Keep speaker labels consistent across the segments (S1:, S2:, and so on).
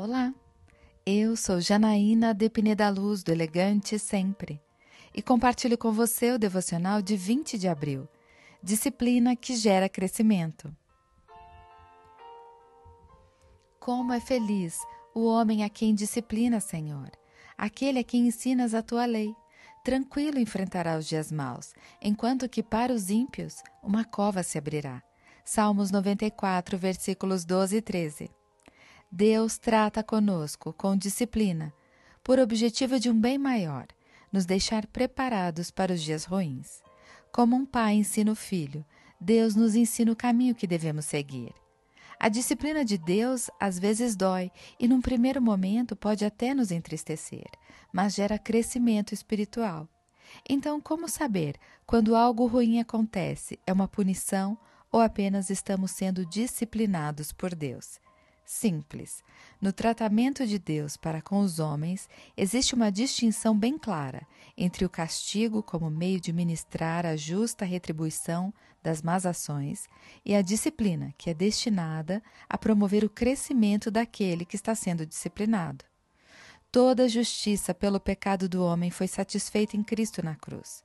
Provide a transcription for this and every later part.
S1: Olá, eu sou Janaína Depine da Luz, do Elegante Sempre, e compartilho com você o devocional de 20 de abril, Disciplina que gera crescimento. Como é feliz o homem a quem disciplina, Senhor, aquele a quem ensinas a tua lei. Tranquilo enfrentará os dias maus, enquanto que para os ímpios uma cova se abrirá. Salmos 94, versículos 12 e 13. Deus trata conosco com disciplina, por objetivo de um bem maior, nos deixar preparados para os dias ruins. Como um pai ensina o filho, Deus nos ensina o caminho que devemos seguir. A disciplina de Deus às vezes dói e, num primeiro momento, pode até nos entristecer, mas gera crescimento espiritual. Então, como saber quando algo ruim acontece? É uma punição ou apenas estamos sendo disciplinados por Deus? Simples. No tratamento de Deus para com os homens, existe uma distinção bem clara entre o castigo como meio de ministrar a justa retribuição das más ações e a disciplina, que é destinada a promover o crescimento daquele que está sendo disciplinado. Toda a justiça pelo pecado do homem foi satisfeita em Cristo na cruz.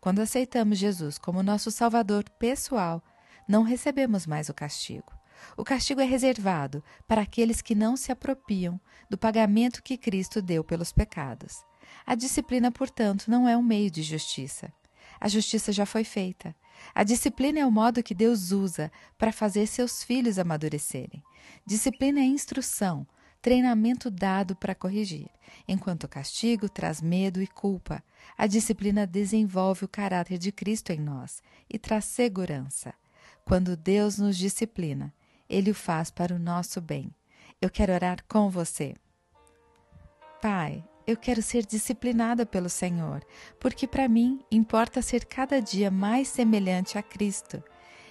S1: Quando aceitamos Jesus como nosso Salvador pessoal, não recebemos mais o castigo. O castigo é reservado para aqueles que não se apropriam do pagamento que Cristo deu pelos pecados. A disciplina, portanto, não é um meio de justiça. A justiça já foi feita. A disciplina é o modo que Deus usa para fazer seus filhos amadurecerem. Disciplina é instrução, treinamento dado para corrigir, enquanto o castigo traz medo e culpa. A disciplina desenvolve o caráter de Cristo em nós e traz segurança. Quando Deus nos disciplina, ele o faz para o nosso bem. Eu quero orar com você. Pai, eu quero ser disciplinada pelo Senhor, porque para mim importa ser cada dia mais semelhante a Cristo.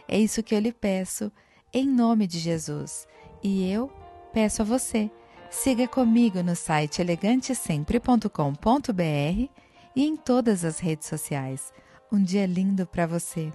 S1: É isso que eu lhe peço, em nome de Jesus. E eu peço a você. Siga comigo no site elegantesempre.com.br e em todas as redes sociais. Um dia lindo para você.